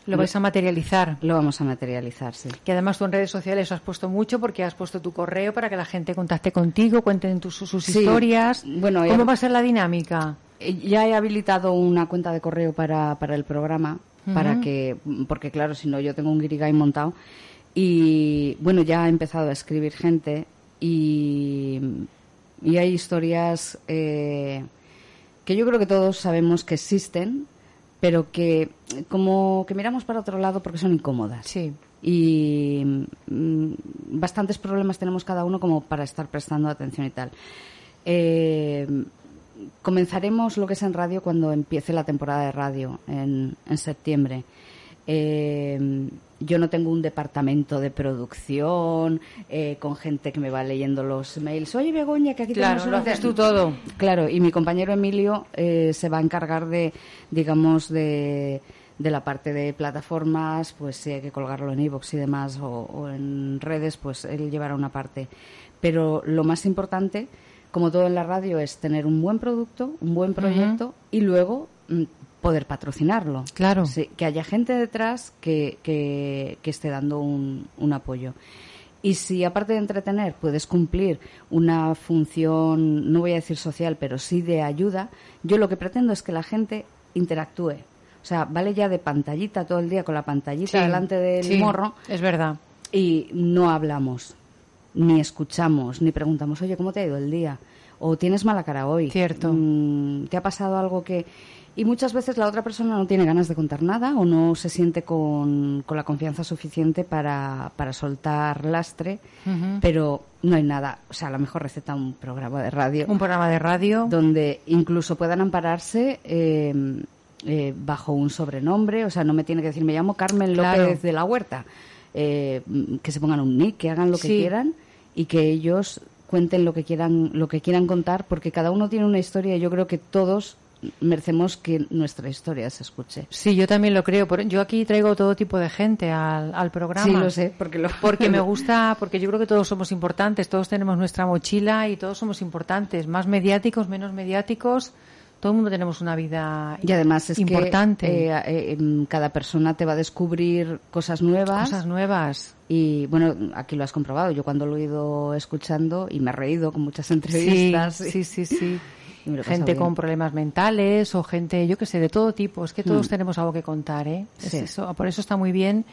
Lo vais a materializar. Lo vamos a materializar, sí. Que además tú en redes sociales has puesto mucho porque has puesto tu correo para que la gente contacte contigo, cuenten tus, sus Sí. historias. Bueno, ¿Cómo ya- va a ser la dinámica? Eh, Ya he habilitado una cuenta de correo para, para el programa, para que, porque claro, si no yo tengo un guirigay montado. Y bueno, ya ha empezado a escribir gente y, y hay historias eh, que yo creo que todos sabemos que existen, pero que como que miramos para otro lado porque son incómodas Sí. y mm, bastantes problemas tenemos cada uno como para estar prestando atención y tal. Eh, comenzaremos lo que es en radio cuando empiece la temporada de radio en, en septiembre. Eh, yo no tengo un departamento de producción eh, con gente que me va leyendo los mails. Oye, Begoña, que aquí Claro, tenemos lo una haces te-". tú todo. Claro, y mi compañero Emilio eh, se va a encargar de, digamos, de, de la parte de plataformas, pues si hay que colgarlo en iVoox y demás o, o en redes, pues él llevará una parte. Pero lo más importante, como todo en la radio, es tener un buen producto, un buen proyecto y luego mm, poder patrocinarlo. Claro. Sí, que haya gente detrás que, que, que esté dando un, un apoyo. Y si aparte de entretener puedes cumplir una función, no voy a decir social, pero sí de ayuda, yo lo que pretendo es que la gente interactúe. O sea, vale ya de pantallita todo el día con la pantallita Sí, delante del sí, morro Es verdad. y no hablamos, ni escuchamos, ni preguntamos, oye, ¿cómo te ha ido el día? O tienes mala cara hoy. Cierto. Mm, ¿Te ha pasado algo que...? Y muchas veces la otra persona no tiene ganas de contar nada o no se siente con, con la confianza suficiente para, para soltar lastre, pero no hay nada. O sea, a lo mejor receta un programa de radio Un programa de radio. donde incluso puedan ampararse eh, eh, bajo un sobrenombre, o sea, no me tiene que decir me llamo Carmen Claro. López de la Huerta, Eh, que se pongan un nick, que hagan lo que quieran y que ellos cuenten lo que quieran lo que quieran contar, porque cada uno tiene una historia y yo creo que todos merecemos que nuestra historia se escuche. Sí, yo también lo creo. Yo aquí traigo todo tipo de gente al, al programa. Sí, lo sé, porque lo Porque me gusta, porque yo creo que todos somos importantes, todos tenemos nuestra mochila y todos somos importantes, más mediáticos, menos mediáticos, todo el mundo tenemos una vida Y además es importante, que eh, eh, em, cada persona te va a descubrir cosas nuevas. cosas nuevas. Y bueno, aquí lo has comprobado. Yo cuando lo he ido escuchando y me he reído con muchas Sí, entrevistas. sí, sí, sí. Pasado Gente con problemas mentales o gente, yo que sé, de todo tipo. Es que todos Mm. tenemos algo que contar, ¿eh? Es Sí. eso. Por eso está muy bien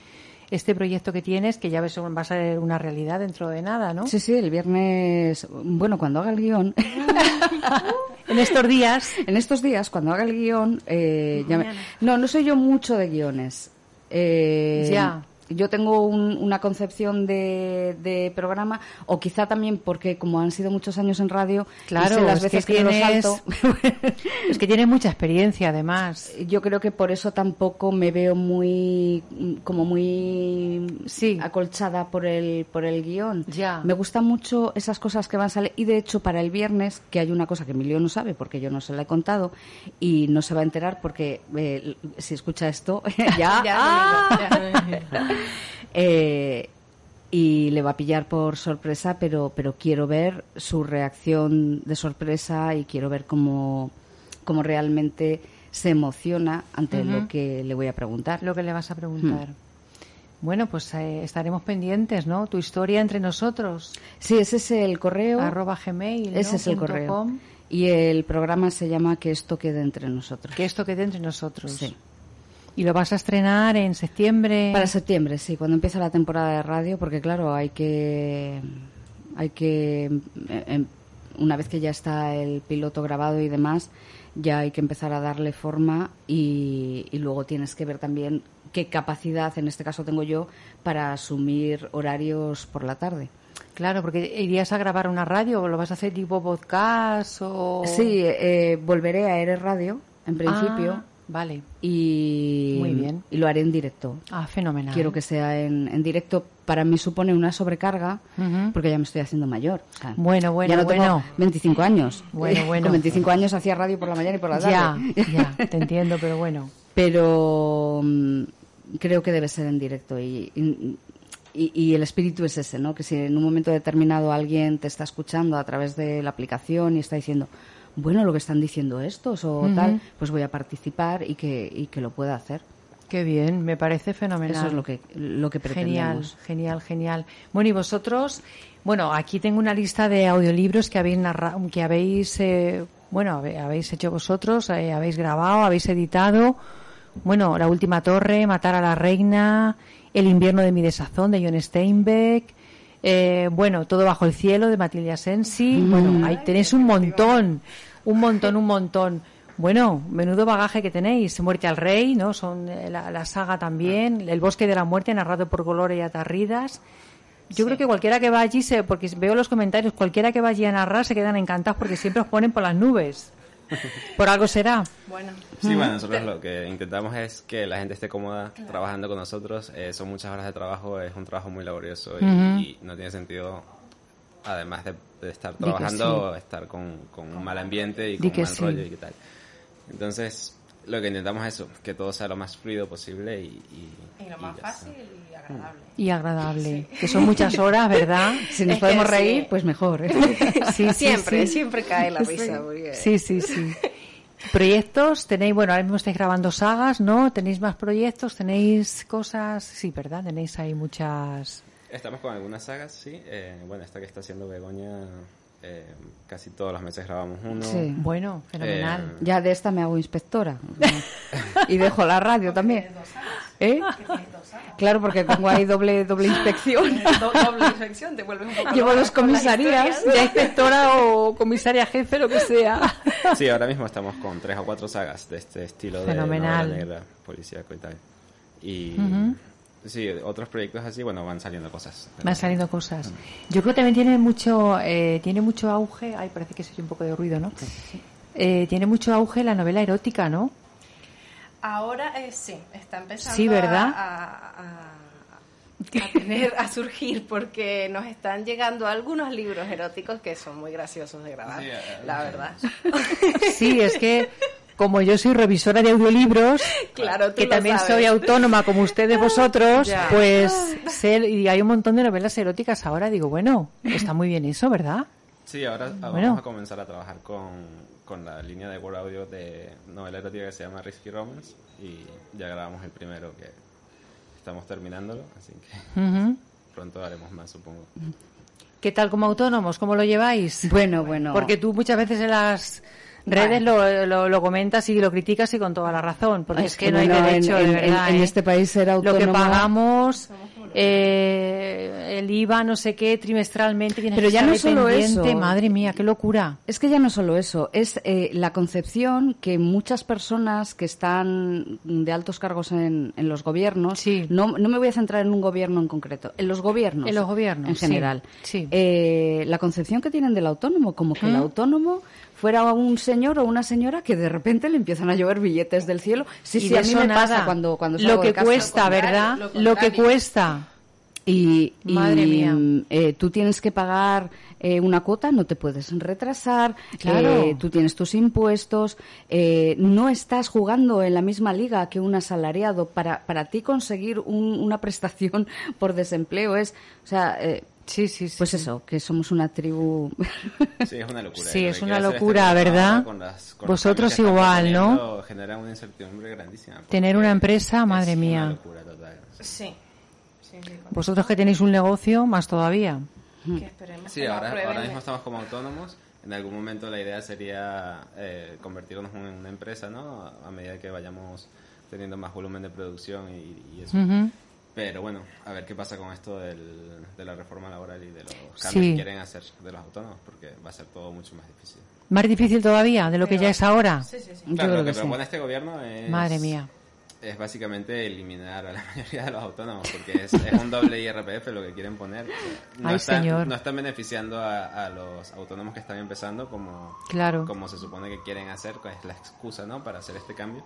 este proyecto que tienes, que ya ves, va a ser una realidad dentro de nada, ¿no? Sí, sí, el viernes, bueno, cuando haga el guion, En estos días, en estos días, cuando haga el guion, eh, ya me- no, no soy yo mucho de guiones. Eh, Ya. Yo tengo un- una concepción de, de programa, o quizá también porque como han sido muchos años en radio, y Claro, sé las es veces que que, me lo tienes- salto, es que tienes mucha experiencia, además. yo creo que por eso tampoco me veo muy como muy Sí. acolchada por el por el guion Ya. me gustan mucho esas cosas que van a salir y de hecho para el viernes que hay una cosa que Emilio no sabe porque yo no se la he contado y no se va a enterar porque eh, si escucha esto ya, ¡ah! Eh, y le va a pillar por sorpresa, pero, pero quiero ver su reacción de sorpresa y quiero ver cómo, cómo realmente se emociona ante lo que le voy a preguntar. Lo que le vas a preguntar. Hmm. Bueno, pues eh, estaremos pendientes, ¿no? Tu historia entre nosotros, Sí, ese es el correo. arroba gmail, ¿no? ese es el correo. com. Y el programa se llama Que esto quede entre nosotros. Que esto quede entre nosotros. Sí. Y lo vas a estrenar en septiembre. Para septiembre, sí, cuando empieza la temporada de radio, porque claro, hay que, hay que, eh, em, una vez que ya está el piloto grabado y demás, ya hay que empezar a darle forma y, y luego tienes que ver también qué capacidad, en este caso tengo yo, para asumir horarios por la tarde. Claro, porque irías a grabar una radio o lo vas a hacer tipo podcast o... Sí, eh, volveré a Eres Radio, en principio, Ah, vale. y, Muy bien. y lo haré en directo. Ah, fenomenal. Quiero que sea en, en directo. Para mí supone una sobrecarga porque ya me estoy haciendo mayor. O sea, Bueno, bueno, ya no bueno. tengo 25 años. Bueno, bueno. Con 25 años hacía radio por la mañana y por la tarde. Ya, ya, te entiendo, pero bueno. Pero mm, creo que debe ser en directo y, y, y- y el espíritu es ese, ¿no? Que si en un momento determinado alguien te está escuchando a través de la aplicación y está diciendo, bueno, lo que están diciendo estos o tal, pues voy a participar y que, y que lo pueda hacer. Qué bien, me parece fenomenal. Eso es lo que, lo que Genial, pretendemos. genial, genial. Bueno, y vosotros, bueno, aquí tengo una lista de audiolibros que habéis narra- que habéis, eh, bueno, habéis hecho vosotros, eh, habéis grabado, habéis editado. Bueno, La última torre, Matar a la reina, El invierno de mi desazón de John Steinbeck. Eh, bueno, Todo bajo el cielo de Matilda Sensi. Bueno, ahí tenéis un montón, un montón, un montón. Bueno, menudo bagaje que tenéis. Muerte al Rey, ¿no? Son eh, la, la saga también. El Bosque de la Muerte, narrado por Golore y Atarridas. Yo creo que cualquiera que va allí, se, porque veo los comentarios, cualquiera que vaya a narrar se quedan encantados porque siempre os ponen por las nubes. Por algo será. Bueno, Sí, bueno, nosotros lo que intentamos es que la gente esté cómoda trabajando con nosotros. Eh, son muchas horas de trabajo, es un trabajo muy laborioso y, Ujú. y no tiene sentido, además de, de estar trabajando, estar con, con un mal ambiente y con un mal sí. rollo y qué tal. Entonces, lo que intentamos es eso, que todo sea lo más fluido posible y... Y, y lo más fácil y agradable. Y agradable, sí. que son muchas horas, ¿verdad? Si nos es podemos reír, sí. pues mejor. Sí, siempre, siempre cae la risa. Sí, sí, sí. Proyectos, tenéis, bueno, ahora mismo estáis grabando sagas, ¿no? ¿Tenéis más proyectos? ¿Tenéis cosas? Sí, ¿verdad? Tenéis ahí muchas... Estamos con algunas sagas, sí. Eh, bueno, esta que está haciendo Begoña, eh, casi todos los meses grabamos uno. Sí, bueno, fenomenal. Eh, ya de esta me hago inspectora. y dejo la radio también. ¿Eh? Claro, porque tengo ahí doble doble inspección. doble inspección, te vuelves un poco Llevo dos comisarías, ya inspectora o comisaria jefe, lo que sea. Sí, ahora mismo estamos con tres o cuatro sagas de este estilo Fenomenal. de novela negra, policíaco y tal. Y uh -huh. Sí, otros proyectos así, bueno, van saliendo cosas. Van saliendo cosas. Yo creo que también tiene mucho eh, tiene mucho auge, ay, parece que se oye un poco de ruido, ¿no? Eh, tiene mucho auge la novela erótica, ¿no? Ahora eh, sí, está empezando sí, ¿verdad? A, a, a, tener, a surgir porque nos están llegando algunos libros eróticos que son muy graciosos de grabar, sí, la verdad. Sí, es que como yo soy revisora de audiolibros, claro, que también sabes. soy autónoma como ustedes vosotros, ya. pues sé, y hay un montón de novelas eróticas ahora, digo, bueno, está muy bien eso, ¿verdad? Sí, ahora Bueno. vamos a comenzar a trabajar con, con la línea de Word Audio de novela erótica que se llama Risky Romance y ya grabamos el primero que estamos terminándolo, así que pronto haremos más, supongo. ¿Qué tal como autónomos? ¿Cómo lo lleváis? Bueno, bueno. Porque tú muchas veces en las redes lo, lo, lo comentas y lo criticas y con toda la razón, porque es, que no hay derecho, en, de verdad. en ¿eh? este país ser Lo que autónomo... pagamos, eh, el IVA, no sé qué, trimestralmente, tienes Pero que ya estar no solo eso. Madre mía, qué locura. Es que ya no solo eso, es eh, la concepción que muchas personas que están de altos cargos en, en los gobiernos, Sí. no, no me voy a centrar en un gobierno en concreto, en los gobiernos, En los gobiernos, en general, sí. Eh, la concepción que tienen del autónomo, como que el ¿Mm? autónomo fuera un señor o una señora que de repente le empiezan a llover billetes del cielo. Sí, Y sí, a mí me nada. pasa cuando, cuando Lo salgo que de casa. cuesta, Lo ¿verdad? lo Lo que cuesta. Y, y, Madre mía. eh, tú tienes que pagar eh, una cuota, no te puedes retrasar, Claro. eh, tú tienes tus impuestos, eh, no estás jugando en la misma liga que un asalariado. Para, para ti conseguir un- una prestación por desempleo es, o sea, eh, Sí, sí, sí. pues eso, que somos una tribu. Sí, es una locura. Sí, es una este locura, ¿verdad? ahora con las- con los Vosotros igual, ¿no? Genera una incertidumbre grandísima. Tener una empresa, madre es mía. Una locura total. Sí. Sí, Vosotros que tenéis un negocio, más todavía. que esperemos Sí, que ahora, mismo estamos como autónomos. En algún momento la idea sería eh, convertirnos en una empresa, ¿no? A medida que vayamos teniendo más volumen de producción y, y eso. Ujú. Pero bueno, a ver qué pasa con esto del, de la reforma laboral y de los cambios Sí. que quieren hacer de los autónomos, porque va a ser todo mucho más difícil. Más difícil todavía de lo que Pero- ya es ahora. Sí, sí, sí. Yo Claro, creo lo que, que sí. propone este gobierno es... Madre mía. Es básicamente eliminar a la mayoría de los autónomos, porque es, es un doble IRPF lo que quieren poner. No, Ay, están, señor. no están beneficiando a, a los autónomos que están empezando como, Claro. como se supone que quieren hacer, que es la excusa ¿no? para hacer este cambio.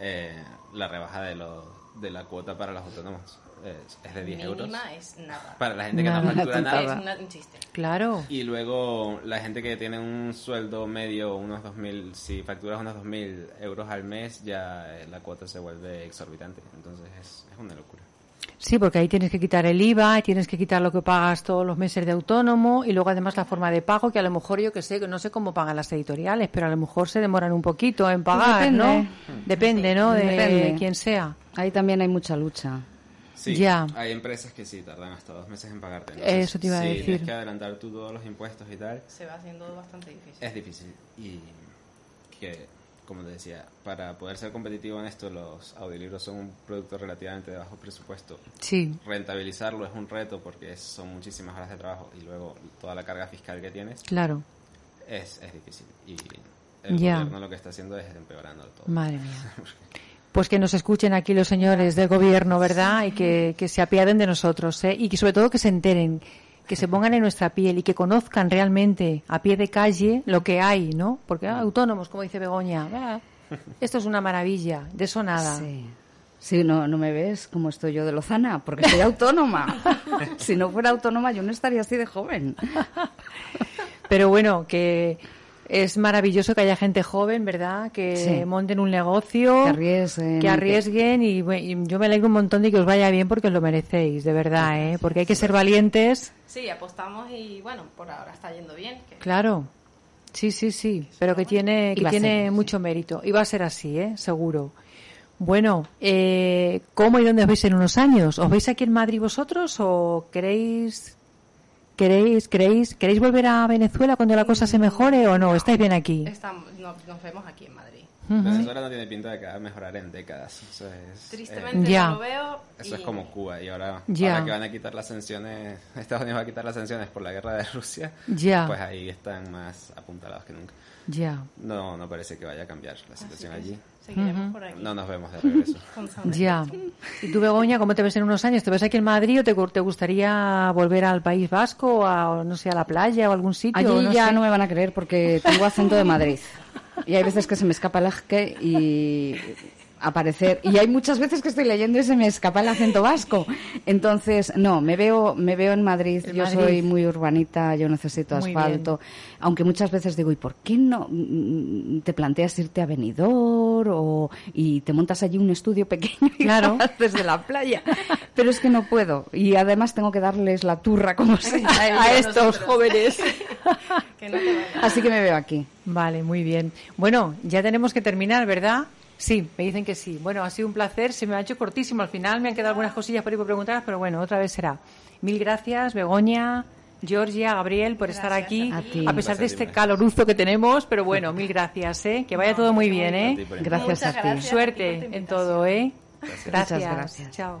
Eh, la rebaja de, lo, de la cuota para los autónomos es, es de 10 euros. Mínima es nada. Para la gente que Nada. no factura nada. Es una- un chiste. Claro. Y luego la gente que tiene un sueldo medio, unos 2.000, si facturas unos 2.000 euros al mes, ya eh, la cuota se vuelve exorbitante. Entonces es, es una locura. Sí, porque ahí tienes que quitar el IVA, y tienes que quitar lo que pagas todos los meses de autónomo y luego además la forma de pago que a lo mejor yo que sé, que no sé cómo pagan las editoriales, pero a lo mejor se demoran un poquito en pagar, depende. ¿no? Depende, ¿no? De Depende. quién sea. Ahí también hay mucha lucha. Sí, Ya. hay empresas que sí tardan hasta dos meses en pagarte. Eso te iba a si decir. tienes que adelantar tú todos los impuestos y tal, Se va haciendo bastante difícil. es difícil. Y que, como te decía, para poder ser competitivo en esto, los audiolibros son un producto relativamente de bajo presupuesto. Sí, Rentabilizarlo es un reto porque son muchísimas horas de trabajo y luego toda la carga fiscal que tienes claro. es, es difícil. Y el Ya. gobierno lo que está haciendo es empeorándolo todo. Madre mía. Pues que nos escuchen aquí los señores del gobierno, ¿verdad? Y que, que se apiaden de nosotros, ¿eh? Y que sobre todo que se enteren, que se pongan en nuestra piel y que conozcan realmente a pie de calle lo que hay, ¿no? Porque ah, autónomos, como dice Begoña, ah, esto es una maravilla, de eso nada. Sí. Sí, no, no me ves como estoy yo de Lozana, porque soy autónoma. si no fuera autónoma, yo no estaría así de joven. Pero bueno, que es maravilloso que haya gente joven, ¿verdad? Que Sí. monten un negocio, Que arriesguen. que arriesguen y, y yo me alegro un montón de que os vaya bien porque os lo merecéis, de verdad, ¿eh? Porque hay que ser valientes, Sí, apostamos y bueno, por ahora está yendo bien. que- claro. Sí, sí, sí, pero que tiene, que tiene ser mucho mérito. Y va a ser así, ¿eh? Seguro. Bueno, eh, ¿cómo y dónde os veis en unos años? ¿Os veis aquí en Madrid vosotros o queréis, queréis, queréis, queréis volver a Venezuela cuando la cosa se mejore o no? ¿Estáis bien aquí? Estamos, no- nos vemos aquí en Madrid. Venezuela no tiene pinta de que va a mejorar en décadas. Eso es, Tristemente eh, Ya. no lo veo. eso es y- como Cuba y ahora, Ya. ahora que van a quitar las sanciones, Estados Unidos va a quitar las sanciones por la guerra de Rusia, Ya. pues ahí están más apuntalados que nunca. Ya, No, no parece que vaya a cambiar la situación allí. Seguiremos por aquí. No nos vemos de regreso. ya. ¿Y tú, Begoña, cómo te ves en unos años? ¿Te ves aquí en Madrid o te, te gustaría volver al País Vasco o a, o no sé, a la playa o algún sitio? Allí no ya sé? no me van a creer porque tengo acento de Madrid. Y hay veces que se me escapa el ajque y aparecer y hay muchas veces que estoy leyendo y se me escapa el acento vasco. Entonces, no, me veo me veo en Madrid. En yo Madrid. soy muy urbanita, yo necesito Muy asfalto. Aunque muchas veces digo, ¿y por qué no mm, te planteas irte a Benidorm o y te montas allí un estudio pequeño y Claro. desde la playa? Pero es que no puedo y además tengo que darles la turra como sea a estos jóvenes. Que no. Así que me veo aquí. Vale, muy bien. Bueno, ya tenemos que terminar, ¿verdad? Sí, me dicen que sí. Bueno, ha sido un placer. Se me ha hecho cortísimo al final. Me han quedado algunas cosillas por ahí por preguntar, pero bueno, otra vez será. Mil gracias, Begoña, Georgia, Gabriel, por estar Gracias aquí. a ti. A pesar de Gracias este caloruzo que tenemos, pero bueno, mil gracias, ¿eh? Que vaya todo muy bien, ¿eh? Gracias Muchas a ti. gracias. a ti Suerte en todo, ¿eh? Muchas gracias. Chao.